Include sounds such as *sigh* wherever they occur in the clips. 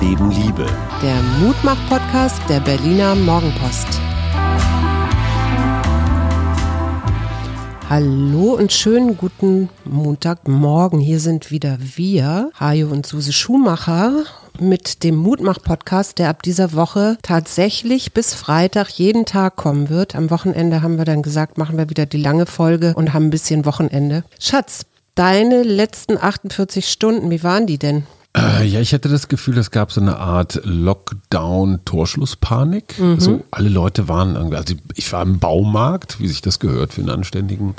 Leben Liebe. Der Mutmach-Podcast der Berliner Morgenpost. Hallo und schönen guten Montagmorgen. Hier sind wieder wir, Hajo und Suse Schumacher mit dem Mutmach-Podcast, der ab dieser Woche tatsächlich bis Freitag jeden Tag kommen wird. Am Wochenende haben wir dann gesagt, machen wir wieder die lange Folge und haben ein bisschen Wochenende. Schatz, deine letzten 48 Stunden, wie waren die denn? Äh, ja, ich hatte das Gefühl, es gab so eine Art Lockdown-Torschlusspanik. Mhm. So alle Leute waren irgendwie, also ich war im Baumarkt, wie sich das gehört für einen anständigen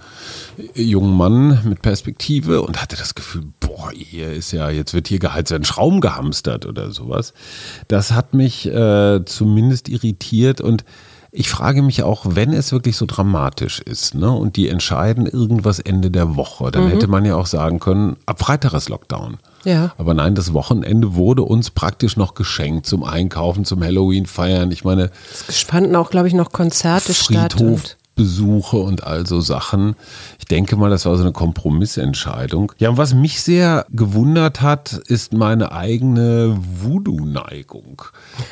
äh, jungen Mann mit Perspektive und hatte das Gefühl, boah, hier ist ja, jetzt wird hier geheizt, ein Schraum gehamstert oder sowas. Das hat mich äh, zumindest irritiert und ich frage mich auch, wenn es wirklich so dramatisch ist ne, und die entscheiden irgendwas Ende der Woche, dann mhm. hätte man ja auch sagen können, ab Freitag ist Lockdown. Ja. Aber nein, das Wochenende wurde uns praktisch noch geschenkt zum Einkaufen, zum Halloween feiern. Ich meine, es fanden auch, glaube ich, noch Konzerte Friedhof, statt. Besuche und all so Sachen. Ich denke mal, das war so eine Kompromissentscheidung. Ja, und was mich sehr gewundert hat, ist meine eigene Voodoo-Neigung.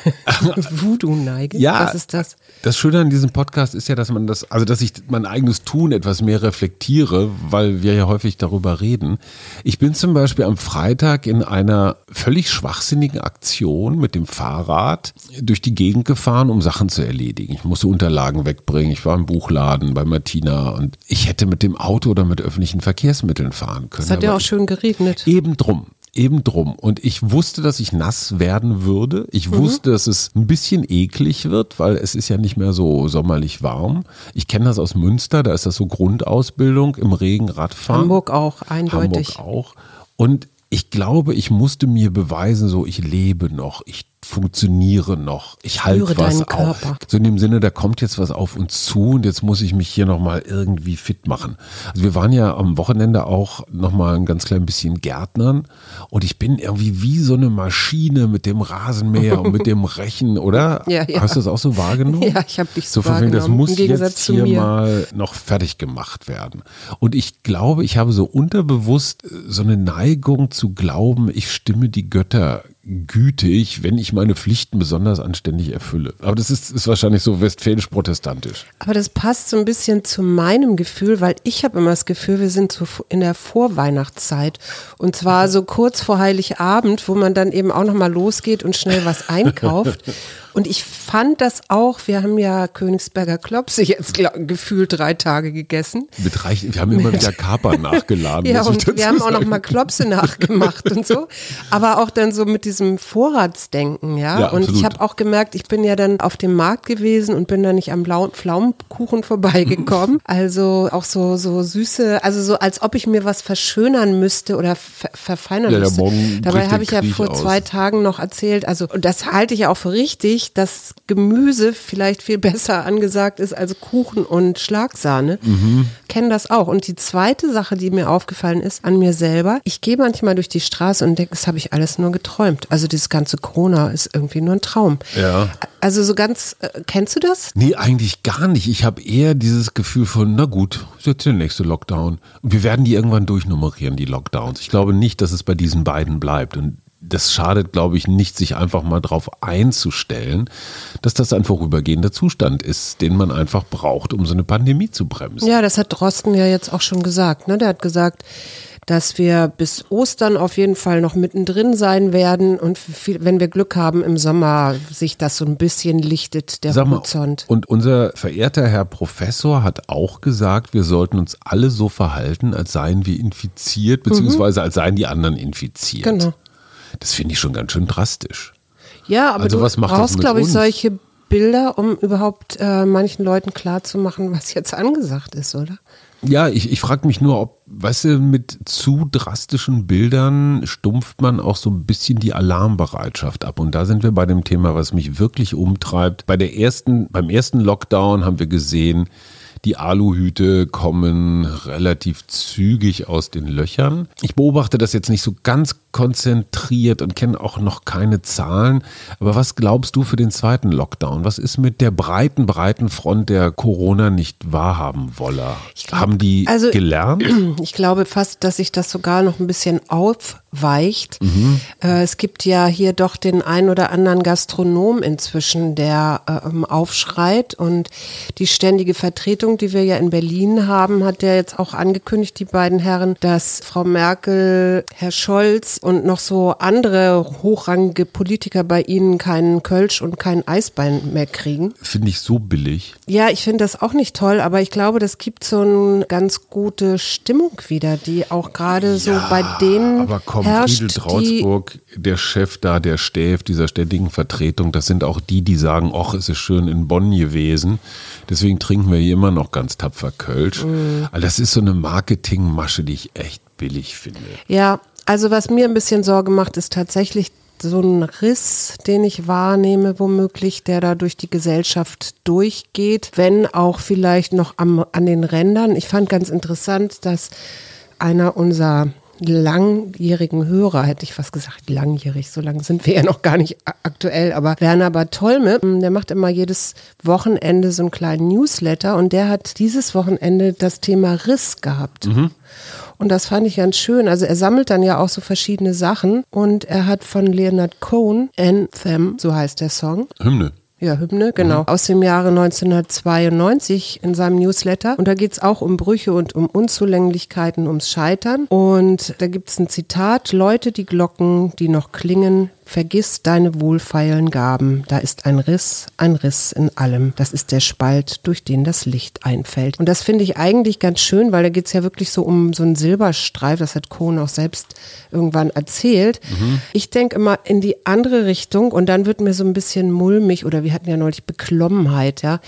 *laughs* Voodoo-Neigung? Ja. Was ist das? Das Schöne an diesem Podcast ist ja, dass man das, also dass ich mein eigenes Tun etwas mehr reflektiere, weil wir ja häufig darüber reden. Ich bin zum Beispiel am Freitag in einer völlig schwachsinnigen Aktion mit dem Fahrrad durch die Gegend gefahren, um Sachen zu erledigen. Ich musste Unterlagen wegbringen. Ich war im Buchladen bei Martina und ich hätte mit dem Auto oder mit öffentlichen Verkehrsmitteln fahren können. Es hat ja auch schön geregnet. Eben drum eben drum. Und ich wusste, dass ich nass werden würde. Ich mhm. wusste, dass es ein bisschen eklig wird, weil es ist ja nicht mehr so sommerlich warm. Ich kenne das aus Münster, da ist das so Grundausbildung im Regen Radfahren. Hamburg auch, eindeutig. Hamburg auch. Und ich glaube, ich musste mir beweisen, so ich lebe noch, ich funktioniere noch, ich halte was auf. So in dem Sinne, da kommt jetzt was auf uns zu und jetzt muss ich mich hier nochmal irgendwie fit machen. Also wir waren ja am Wochenende auch nochmal ein ganz klein bisschen Gärtnern und ich bin irgendwie wie so eine Maschine mit dem Rasenmäher und mit dem *laughs* Rechen, oder? Ja, ja. Hast du das auch so wahrgenommen? Ja, ich habe dich so, so wahrgenommen. Das muss jetzt hier mal noch fertig gemacht werden. Und ich glaube, ich habe so unterbewusst so eine Neigung zu glauben, ich stimme die Götter gütig, wenn ich meine Pflichten besonders anständig erfülle. Aber das ist, ist wahrscheinlich so westfälisch-protestantisch. Aber das passt so ein bisschen zu meinem Gefühl, weil ich habe immer das Gefühl, wir sind so in der Vorweihnachtszeit. Und zwar so kurz vor Heiligabend, wo man dann eben auch nochmal losgeht und schnell was einkauft. *laughs* Und ich fand das auch, wir haben ja Königsberger Klopse jetzt glaub, gefühlt drei Tage gegessen. Mit reich, wir haben immer wieder Kapern *laughs* nachgeladen. ja, und wir haben auch noch mal Klopse nachgemacht und so. Aber auch dann so mit diesem Vorratsdenken, ja. ja und ich habe auch gemerkt, ich bin ja dann auf dem Markt gewesen und bin da nicht am Pflaumenkuchen vorbeigekommen. *laughs* also auch so, so süße, also so als ob ich mir was verschönern müsste oder ver verfeinern ja, müsste. Dabei habe ich ja vor aus. zwei Tagen noch erzählt, also und das halte ich ja auch für richtig, dass Gemüse vielleicht viel *laughs* besser angesagt ist als Kuchen und Schlagsahne. Mhm. Kennen das auch. Und die zweite Sache, die mir aufgefallen ist an mir selber, ich gehe manchmal durch die Straße und denke, das habe ich alles nur geträumt. Also dieses ganze Corona ist irgendwie nur ein Traum. Ja. Also so ganz, äh, kennst du das? Nee, eigentlich gar nicht. Ich habe eher dieses Gefühl von, na gut, ist jetzt der nächste Lockdown. Und wir werden die irgendwann durchnummerieren, die Lockdowns. Ich glaube nicht, dass es bei diesen beiden bleibt. Und das schadet, glaube ich, nicht, sich einfach mal darauf einzustellen, dass das ein vorübergehender Zustand ist, den man einfach braucht, um so eine Pandemie zu bremsen. Ja, das hat Drosten ja jetzt auch schon gesagt. Ne? Der hat gesagt, dass wir bis Ostern auf jeden Fall noch mittendrin sein werden und viel, wenn wir Glück haben im Sommer sich das so ein bisschen lichtet, der Sag mal, Horizont. Und unser verehrter Herr Professor hat auch gesagt, wir sollten uns alle so verhalten, als seien wir infiziert, beziehungsweise mhm. als seien die anderen infiziert. Genau. Das finde ich schon ganz schön drastisch. Ja, aber also, du was macht brauchst, glaube ich, uns? solche Bilder, um überhaupt äh, manchen Leuten klarzumachen, was jetzt angesagt ist, oder? Ja, ich, ich frage mich nur, ob, weißt du, mit zu drastischen Bildern stumpft man auch so ein bisschen die Alarmbereitschaft ab. Und da sind wir bei dem Thema, was mich wirklich umtreibt. Bei der ersten, beim ersten Lockdown haben wir gesehen, die Aluhüte kommen relativ zügig aus den Löchern. Ich beobachte das jetzt nicht so ganz konzentriert und kenne auch noch keine Zahlen. Aber was glaubst du für den zweiten Lockdown? Was ist mit der breiten, breiten Front der Corona nicht wahrhaben wolle? glaub, Haben die also, gelernt? *clears throat* Ich glaube fast, dass sich das sogar noch ein bisschen aufweicht. Mhm. Äh, es gibt ja hier doch den ein oder anderen Gastronom inzwischen, der ähm, aufschreit und die ständige Vertretung, die wir ja in Berlin haben, hat ja jetzt auch angekündigt, die beiden Herren, dass Frau Merkel, Herr Scholz und noch so andere hochrangige Politiker bei ihnen keinen Kölsch und kein Eisbein mehr kriegen. Finde ich so billig. Ja, ich finde das auch nicht toll, aber ich glaube, das gibt so eine ganz gute Stimmung wieder, die auch gerade so bei denen Aber komm, herrscht, Friedel die Trauzburg, der Chef da, der Stäf dieser ständigen Vertretung, das sind auch die, die sagen, ach, es ist schön in Bonn gewesen. Deswegen trinken wir hier immer noch ganz tapfer Kölsch. Mhm. Das ist so eine Marketingmasche, die ich echt billig finde. Ja, also was mir ein bisschen Sorge macht, ist tatsächlich so ein Riss, den ich wahrnehme, womöglich, der da durch die Gesellschaft durchgeht, wenn auch vielleicht noch am, an den Rändern. Ich fand ganz interessant, dass einer unserer langjährigen Hörer, hätte ich fast gesagt, langjährig, so lange sind wir ja noch gar nicht aktuell, aber Werner Bartolme, der macht immer jedes Wochenende so einen kleinen Newsletter und der hat dieses Wochenende das Thema Riss gehabt. Und das fand ich ganz schön. Also er sammelt dann ja auch so verschiedene Sachen und er hat von Leonard Cohen, Anthem, so heißt der Song, Hymne. Ja, Hymne, genau. Aus dem Jahre 1992 in seinem Newsletter. Und da geht's auch um Brüche und um Unzulänglichkeiten, ums Scheitern. Und da gibt's ein Zitat, Leute, die Glocken, die noch klingen, vergiss deine wohlfeilen Gaben. Da ist ein Riss, ein Riss in allem. Das ist der Spalt, durch den das Licht einfällt. Und das finde ich eigentlich ganz schön, weil da geht's ja wirklich so um so einen Silberstreif. Das hat Kohn auch selbst irgendwann erzählt. Ich denke immer in die andere Richtung und dann wird mir so ein bisschen mulmig oder wir hatten ja neulich Beklommenheit, ja.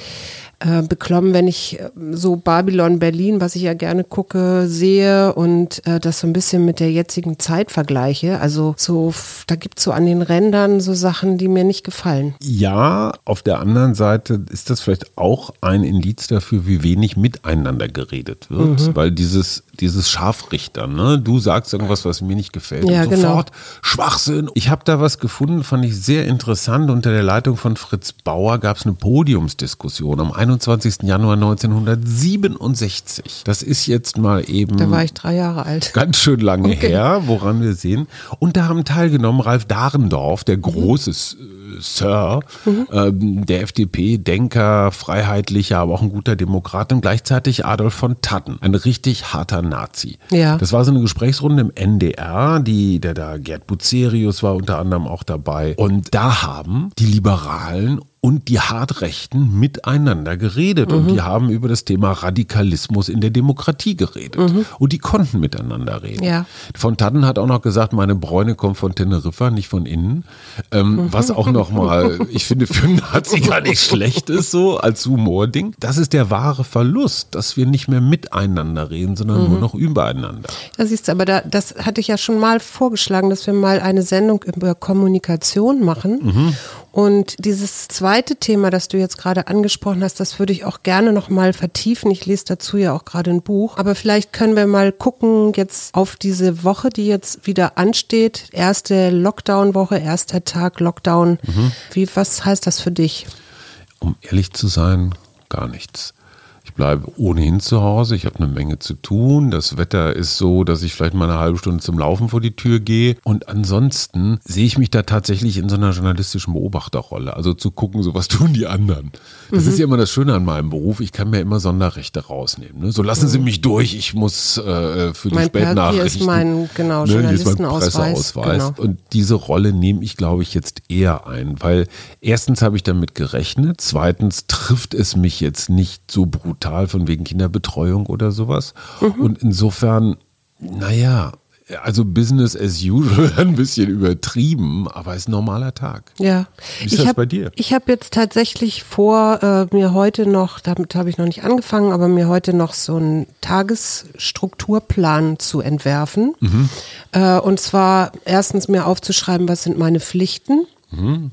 Äh, beklommen, wenn ich äh, so Babylon Berlin, was ich ja gerne gucke, sehe und äh, das so ein bisschen mit der jetzigen Zeit vergleiche. Also so, da gibt's so an den Rändern so Sachen, die mir nicht gefallen. Ja, auf der anderen Seite ist das vielleicht auch ein Indiz dafür, wie wenig miteinander geredet wird. Mhm. Weil dieses, dieses Scharfrichter, ne? du sagst irgendwas, was mir nicht gefällt. Ja, und genau. sofort Schwachsinn. Ich habe da was gefunden, fand ich sehr interessant. Unter der Leitung von Fritz Bauer gab es eine Podiumsdiskussion am 21. Januar 1967. Das ist jetzt mal eben Da war ich drei Jahre alt. ganz schön lange Okay. her, woran wir sehen. Und da haben teilgenommen Ralf Dahrendorf, der große äh, Sir, ähm, der FDP-Denker, Freiheitlicher, aber auch ein guter Demokrat und gleichzeitig Adolf von Tatten, ein richtig harter Nazi. Ja. Das war so eine Gesprächsrunde im NDR, die, der da Gerd Bucerius war unter anderem auch dabei. Und da haben die Liberalen und die Hartrechten miteinander geredet und die haben über das Thema Radikalismus in der Demokratie geredet und die konnten miteinander reden. Ja. Von Tatten hat auch noch gesagt, meine Bräune kommt von Teneriffa, nicht von innen, ähm, was auch noch mal, ich finde, für einen Nazi *laughs* gar nicht schlecht ist, so als Humording. Das ist der wahre Verlust, dass wir nicht mehr miteinander reden, sondern nur noch übereinander. Da siehst du, aber da, das hatte ich ja schon mal vorgeschlagen, dass wir mal eine Sendung über Kommunikation machen. Und dieses zweite Thema, das du jetzt gerade angesprochen hast, das würde ich auch gerne noch mal vertiefen. Ich lese dazu ja auch gerade ein Buch. Aber vielleicht können wir mal gucken jetzt auf diese Woche, die jetzt wieder ansteht. Erste Lockdown-Woche, erster Tag Lockdown. Wie, was heißt das für dich? Um ehrlich zu sein, gar nichts. Ich bleibe ohnehin zu Hause, ich habe eine Menge zu tun. Das Wetter ist so, dass ich vielleicht mal eine halbe Stunde zum Laufen vor die Tür gehe. Und ansonsten sehe ich mich da tatsächlich in so einer journalistischen Beobachterrolle. Also zu gucken, so was *laughs* tun die anderen. Das ist ja immer das Schöne an meinem Beruf. Ich kann mir immer Sonderrechte rausnehmen. Ne? So lassen Sie mich durch, ich muss äh, für die Mein Spätnachrichten. hier ist mein, genau, Ne, Journalistenausweis, Presseausweis. genau. Und diese Rolle nehme ich, glaube ich, jetzt eher ein, weil erstens habe ich damit gerechnet, zweitens trifft es mich jetzt nicht so brutal von wegen Kinderbetreuung oder sowas. Mhm. Und insofern, naja, also Business as usual, *laughs* ein bisschen übertrieben, aber es ist ein normaler Tag. Ja. Wie ist ich das hab, bei dir? Ich habe jetzt tatsächlich vor, äh, mir heute noch, damit habe ich noch nicht angefangen, aber mir heute noch so einen Tagesstrukturplan zu entwerfen. Mhm. Äh, und zwar erstens mir aufzuschreiben, was sind meine Pflichten. Mhm.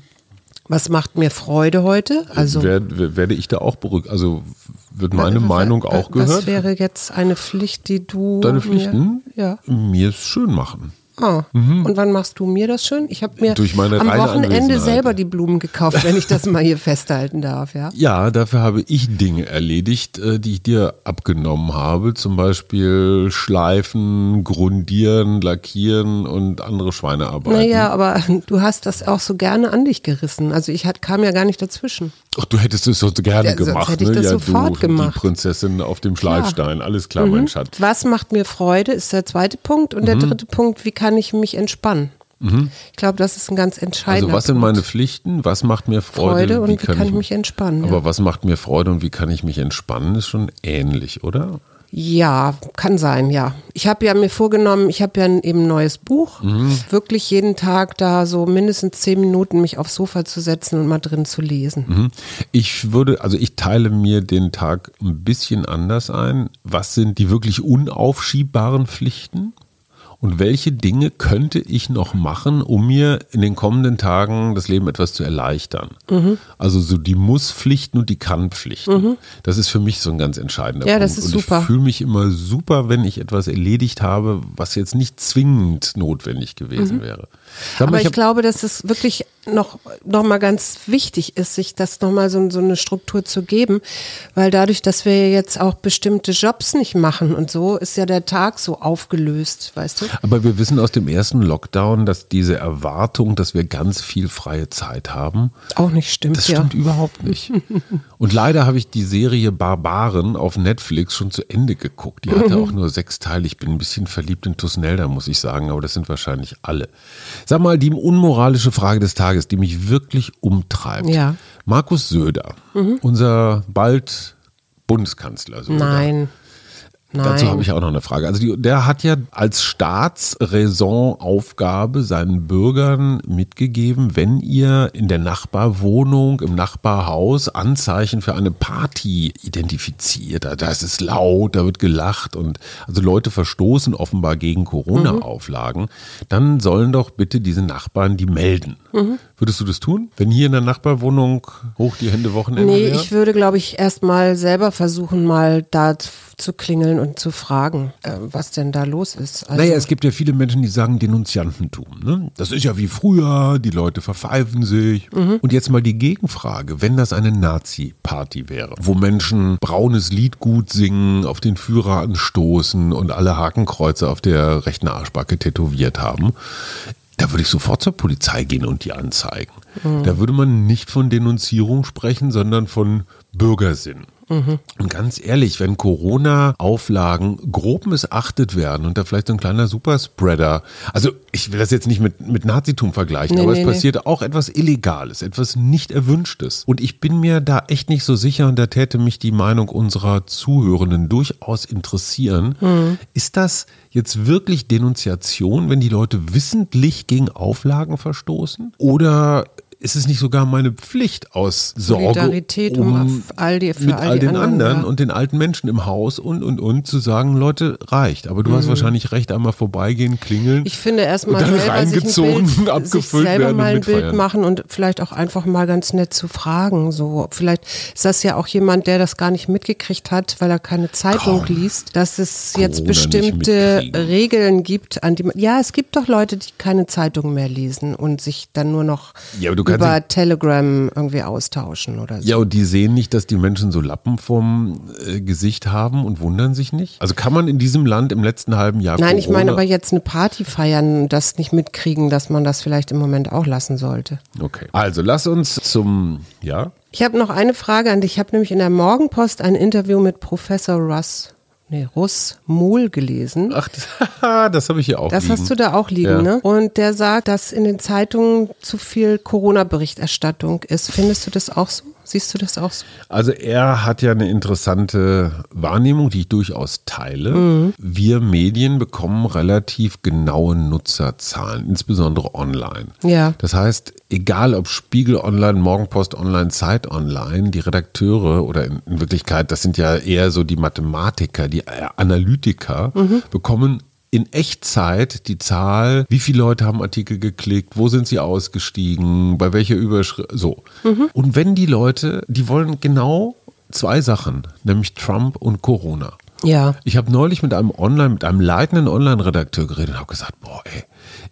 Was macht mir Freude heute? Also Werde, werde ich da auch berückt? Also wird meine wa- Meinung auch gehört? Was wäre jetzt eine Pflicht, die du Deine mir- Pflichten? Ja. Mir es schön machen. Ah, und wann machst du mir das schön? Ich habe mir Mhm. Am Wochenende selber die Blumen gekauft, wenn ich das mal hier festhalten darf, ja. Ja, dafür habe ich Dinge erledigt, äh, die ich dir abgenommen habe. Zum Beispiel Schleifen, Grundieren, Lackieren und andere Schweinearbeiten. Naja, aber du hast das auch so gerne an dich gerissen. Also ich kam ja gar nicht dazwischen. Ach, du hättest es so gerne Ja, gemacht, hätte ich ne? das ja, sofort du, gemacht. Die Prinzessin auf dem Schleifstein. Alles klar, Mhm. mein Schatz. Was macht mir Freude, ist der zweite Punkt. Und der Mhm. dritte Punkt, wie kann ich mich entspannen? Ich glaube, das ist ein ganz entscheidender Also was sind Punkt. meine Pflichten? Was macht mir Freude? Freude und wie kann ich mich entspannen, ja. Aber was macht mir Freude und wie kann ich mich entspannen, ist schon ähnlich, oder? Ja, kann sein, ja. Ich habe ja mir vorgenommen, ich habe ja ein eben neues Buch, Mhm. wirklich jeden Tag da so mindestens zehn Minuten mich aufs Sofa zu setzen und mal drin zu lesen. Mhm. Ich würde, also ich teile mir den Tag ein bisschen anders ein. Was sind die wirklich unaufschiebbaren Pflichten? Und welche Dinge könnte ich noch machen, um mir in den kommenden Tagen das Leben etwas zu erleichtern? Mhm. Also so die Muss-Pflichten und die Kann-Pflichten. Das ist für mich so ein ganz entscheidender Ja, Punkt. das ist und super. ich fühle mich immer super, wenn ich etwas erledigt habe, was jetzt nicht zwingend notwendig gewesen wäre. Mal. Aber ich, hab- glaube, dass es wirklich noch, noch mal ganz wichtig ist, sich das noch mal so, so eine Struktur zu geben, weil dadurch, dass wir jetzt auch bestimmte Jobs nicht machen und so, ist ja der Tag so aufgelöst, weißt du? Aber wir wissen aus dem ersten Lockdown, dass diese Erwartung, dass wir ganz viel freie Zeit haben, Auch nicht stimmt, das ja. stimmt überhaupt nicht. *laughs* Und leider habe ich die Serie Barbaren auf Netflix schon zu Ende geguckt. Die hatte auch nur sechs Teile. Ich bin ein bisschen verliebt in Tusnelda, muss ich sagen, aber das sind wahrscheinlich alle. Sag mal, die unmoralische Frage des Tages, die mich wirklich umtreibt. Ja. Markus Söder, unser bald Bundeskanzler Söder. Nein. Nein. Dazu habe ich auch noch eine Frage. Also die, der hat ja als Staatsräsonaufgabe seinen Bürgern mitgegeben, wenn ihr in der Nachbarwohnung, im Nachbarhaus Anzeichen für eine Party identifiziert, da, ist es laut, da wird gelacht und also Leute verstoßen offenbar gegen Corona-Auflagen, dann sollen doch bitte diese Nachbarn die melden. Würdest du das tun? Wenn hier in der Nachbarwohnung hoch die Hände Wochenende Nee, wäre? ich würde, glaube ich, erst mal selber versuchen, mal da zu klingeln und zu fragen, äh, was denn da los ist. Also, Naja, es gibt ja viele Menschen, die sagen Denunziantentum. Ne? Das ist ja wie früher, die Leute verpfeifen sich. Und jetzt mal die Gegenfrage, wenn das eine Nazi-Party wäre, wo Menschen braunes Liedgut singen, auf den Führer anstoßen und alle Hakenkreuze auf der rechten Arschbacke tätowiert haben, da würde ich sofort zur Polizei gehen und die anzeigen. Da würde man nicht von Denunzierung sprechen, sondern von Bürgersinn. Und ganz ehrlich, wenn Corona-Auflagen grob missachtet werden und da vielleicht so ein kleiner Superspreader, also ich will das jetzt nicht mit, mit Nazitum vergleichen, Nee, aber nee, es nee. passiert auch etwas Illegales, etwas nicht Erwünschtes. Und ich bin mir da echt nicht so sicher und da täte mich die Meinung unserer Zuhörenden durchaus interessieren. Hm. Ist das jetzt wirklich Denunziation, wenn die Leute wissentlich gegen Auflagen verstoßen? Oder ist es nicht sogar meine Pflicht aus Sorge Solidarität um all die- mit all all den anderen, anderen ja. und den alten Menschen im Haus und und und zu sagen, Leute, reicht. Aber du hast wahrscheinlich recht, einmal vorbeigehen, klingeln. Mhm. Ich finde erstmal selber sich ein reingezogen, Bild, sich abgefüllt selber werden und mal ein Bild machen und vielleicht auch einfach mal ganz nett zu fragen. So, vielleicht ist das ja auch jemand, der das gar nicht mitgekriegt hat, weil er keine Zeitung Komm. liest, dass es jetzt Corona bestimmte. Regeln gibt, an die man, ja, es gibt doch Leute, die keine Zeitung mehr lesen und sich dann nur noch Ja, aber du über Telegram irgendwie austauschen oder so. ja, und die sehen nicht, dass die Menschen so Lappen vom äh, Gesicht haben und wundern sich nicht. Also kann man in diesem Land im letzten halben Jahr Nein, ich meine Corona- aber jetzt eine Party feiern, und das nicht mitkriegen, dass man das vielleicht im Moment auch lassen sollte. Okay. Also lass uns zum ja. Ich habe noch eine Frage an dich. Ich habe nämlich in der Morgenpost ein Interview mit Professor Russ, nee, Russ Mohl gelesen. Ach, das, *laughs* das habe ich hier auch. Das liegen. hast du da auch liegen, Ja. ne? Und der sagt, dass in den Zeitungen zu viel Corona-Berichterstattung ist. Findest du das auch so? Siehst du das auch so? Also er hat ja eine interessante Wahrnehmung, die ich durchaus teile. Mhm. Wir Medien bekommen relativ genaue Nutzerzahlen, insbesondere online. Ja. Das heißt, egal ob Spiegel Online, Morgenpost Online, Zeit Online, die Redakteure oder in, Wirklichkeit, das sind ja eher so die Mathematiker, die äh, Analytiker, Mhm. bekommen in Echtzeit die Zahl, wie viele Leute haben Artikel geklickt, wo sind sie ausgestiegen, bei welcher Überschrift, so. Mhm. Und wenn die Leute, die wollen genau zwei Sachen, nämlich Trump und Corona. Ja. Ich habe neulich mit einem Online, mit einem leitenden Online-Redakteur geredet und habe gesagt, boah, ey,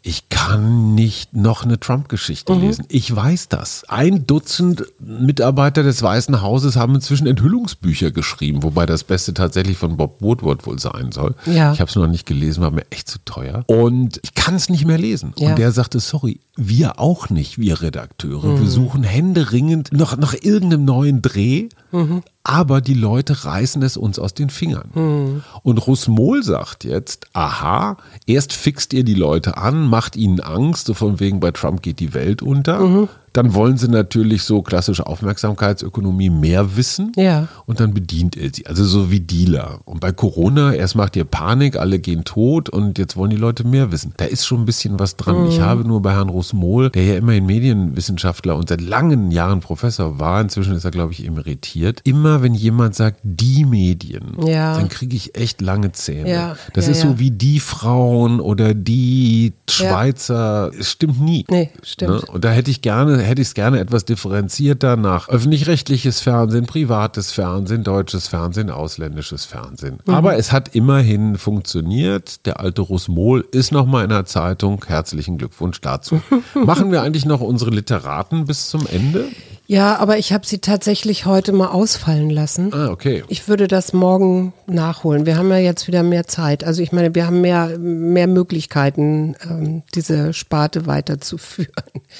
ich kann nicht noch eine Trump-Geschichte Mhm. lesen. Ich weiß das. Ein Dutzend Mitarbeiter des Weißen Hauses haben inzwischen Enthüllungsbücher geschrieben, wobei das Beste tatsächlich von Bob Woodward wohl sein soll. Ja. Ich habe es noch nicht gelesen, war mir echt zu teuer. Und ich kann es nicht mehr lesen. Ja. Und der sagte, sorry, wir auch nicht, wir Redakteure. Mhm. Wir suchen händeringend noch nach irgendeinem neuen Dreh. Mhm. Aber die Leute reißen es uns aus den Fingern. Mhm. Und Rusmol sagt jetzt, aha, erst fixt ihr die Leute an, macht ihnen Angst, so von wegen bei Trump geht die Welt unter. Mhm. Dann wollen sie natürlich so klassische Aufmerksamkeitsökonomie mehr wissen. Ja. Und dann bedient er sie. Also so wie Dealer. Und bei Corona, erst macht ihr Panik, alle gehen tot und jetzt wollen die Leute mehr wissen. Da ist schon ein bisschen was dran. Ich habe nur bei Herrn Rusmol, der ja immerhin Medienwissenschaftler und seit langen Jahren Professor war, inzwischen ist er, glaube ich, emeritiert, immer wenn jemand sagt, die Medien, Ja. dann kriege ich echt lange Zähne. Ja, Das ist so wie die Frauen oder die Schweizer. Es stimmt nie. Nee, stimmt. Ne? Und da hätte ich gerne, hätte ich es gerne etwas differenzierter nach öffentlich-rechtliches Fernsehen, privates Fernsehen, deutsches Fernsehen, ausländisches Fernsehen. Mhm. Aber es hat immerhin funktioniert. Der alte Rusmol ist noch mal in der Zeitung. Herzlichen Glückwunsch dazu. *laughs* Machen wir eigentlich noch unsere Literaten bis zum Ende? Ja, aber ich habe sie tatsächlich heute mal ausfallen lassen. Ah, okay. Ich würde das morgen nachholen. Wir haben ja jetzt wieder mehr Zeit. Also ich meine, wir haben mehr, mehr Möglichkeiten, ähm, diese Sparte weiterzuführen.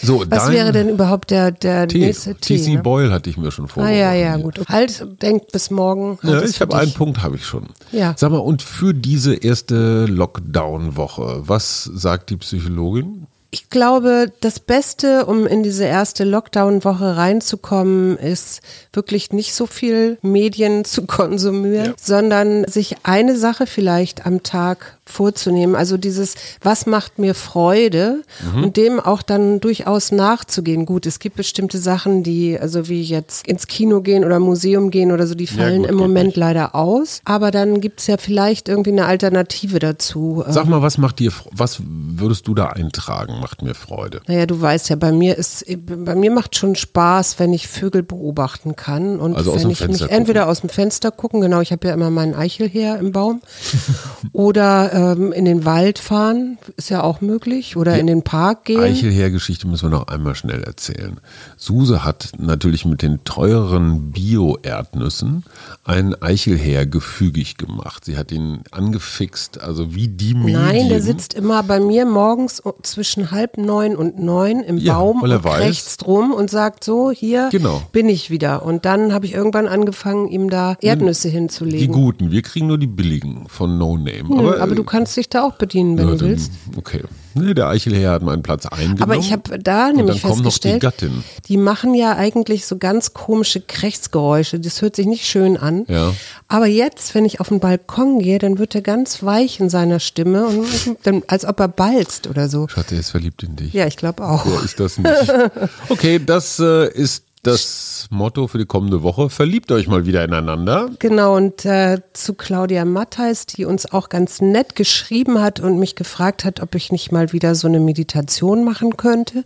So, Was wäre denn überhaupt der, der Tee. nächste Tee? T.C. ne? Boyle hatte ich mir schon Ah vorgestellt. ja, ja, gut. Halt, denkt bis morgen. Ja, Halt es ich habe einen. Punkt, habe ich schon. Ja. Sag mal, und für diese erste Lockdown-Woche, was sagt die Psychologin? Ich glaube, das Beste, um in diese erste Lockdown-Woche reinzukommen, ist wirklich nicht so viel Medien *laughs* zu konsumieren, Ja. sondern sich eine Sache vielleicht am Tag vorzunehmen. Also dieses, was macht mir Freude Mhm. und dem auch dann durchaus nachzugehen. Gut, es gibt bestimmte Sachen, die, also wie jetzt ins Kino gehen oder Museum gehen oder so, die fallen gut, im Moment nicht. leider aus. Aber dann gibt's ja vielleicht irgendwie eine Alternative dazu. Sag mal, was macht dir, was würdest du da eintragen? Macht mir Freude. Naja, du weißt ja, bei mir ist, bei mir macht schon Spaß, wenn ich Vögel beobachten kann und Also wenn ich Fenster mich gucken. entweder aus dem Fenster gucken, genau, ich habe ja immer meinen Eichelheer im Baum, *laughs* oder ähm, in den Wald fahren, ist ja auch möglich, oder in den Park gehen. Eichelherr-Geschichte müssen wir noch einmal schnell erzählen. Suse hat natürlich mit den teureren Bio-Erdnüssen einen Eichelherr gefügig gemacht. Sie hat ihn angefixt, also wie die Medien. Nein, der sitzt immer bei mir morgens zwischen halb neun und neun im Ja, Baum und weiß. krächzt rum und sagt so, hier Genau. bin ich wieder. Und dann habe ich irgendwann angefangen, ihm da Erdnüsse Die hinzulegen. guten, wir kriegen nur die billigen von No Name. Nö, aber, du kannst dich da auch bedienen, wenn ja, du dann- willst. Okay. Nee, der Eichelherr hat meinen Platz eingenommen. Aber ich habe da nämlich die festgestellt, Gattin. die machen ja eigentlich so ganz komische Krechtsgeräusche. Das hört sich nicht schön an. Ja. Aber jetzt, wenn ich auf den Balkon gehe, dann wird er ganz weich in seiner Stimme und dann, als ob er balzt oder so. Schatz, er ist verliebt in dich. Ja, ich glaube auch. Wer ist das nicht? *laughs* Okay, das äh, ist das Motto für die kommende Woche. Verliebt euch mal wieder ineinander. Genau, und äh, zu Claudia Mattheis, die uns auch ganz nett geschrieben hat und mich gefragt hat, ob ich nicht mal wieder so eine Meditation machen könnte.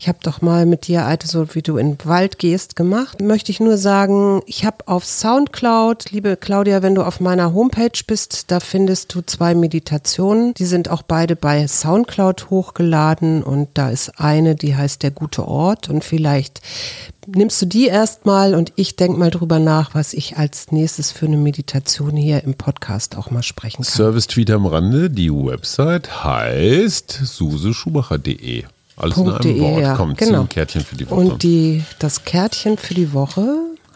Ich habe doch mal mit dir, Alte, so wie du in den Wald gehst, gemacht. Möchte ich nur sagen, ich habe auf Soundcloud, liebe Claudia, wenn du auf meiner Homepage bist, da findest du zwei Meditationen. Die sind auch beide bei Soundcloud hochgeladen und da ist eine, die heißt Der gute Ort und vielleicht nimmst du die erstmal und ich denke mal drüber nach, was ich als nächstes für eine Meditation hier im Podcast auch mal sprechen kann. Service-Tweet am Rande. Die Website heißt suseschumacher.de. Alles in einem .de, Wort. ja, Komm, zieh genau. ein Kärtchen für die Woche. Und die, das Kärtchen für die Woche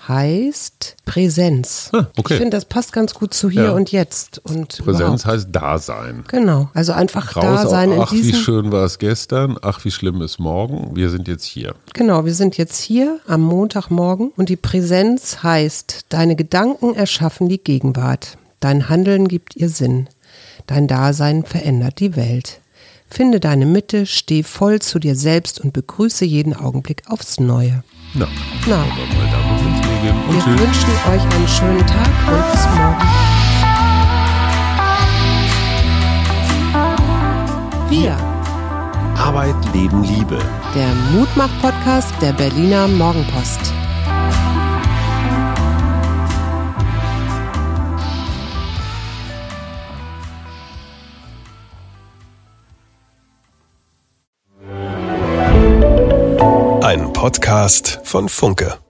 heißt Präsenz. Ah, okay. Ich finde, das passt ganz gut zu hier Ja. und jetzt. Und Präsenz überhaupt. heißt Dasein. Genau, also einfach Raus da sein auch, ach, wie schön war es gestern, ach, wie schlimm ist morgen. Wir sind jetzt hier. Genau, wir sind jetzt hier am Montagmorgen und die Präsenz heißt, deine Gedanken erschaffen die Gegenwart. Dein Handeln gibt ihr Sinn. Dein Dasein verändert die Welt. Finde deine Mitte, steh voll zu dir selbst und begrüße jeden Augenblick aufs Neue. Na, Na, mal damit und Wir tschüss. wünschen euch einen schönen Tag und bis morgen. Wir. Arbeit, Leben, Liebe. Der Mutmach-Podcast der Berliner Morgenpost. Ein Podcast von Funke.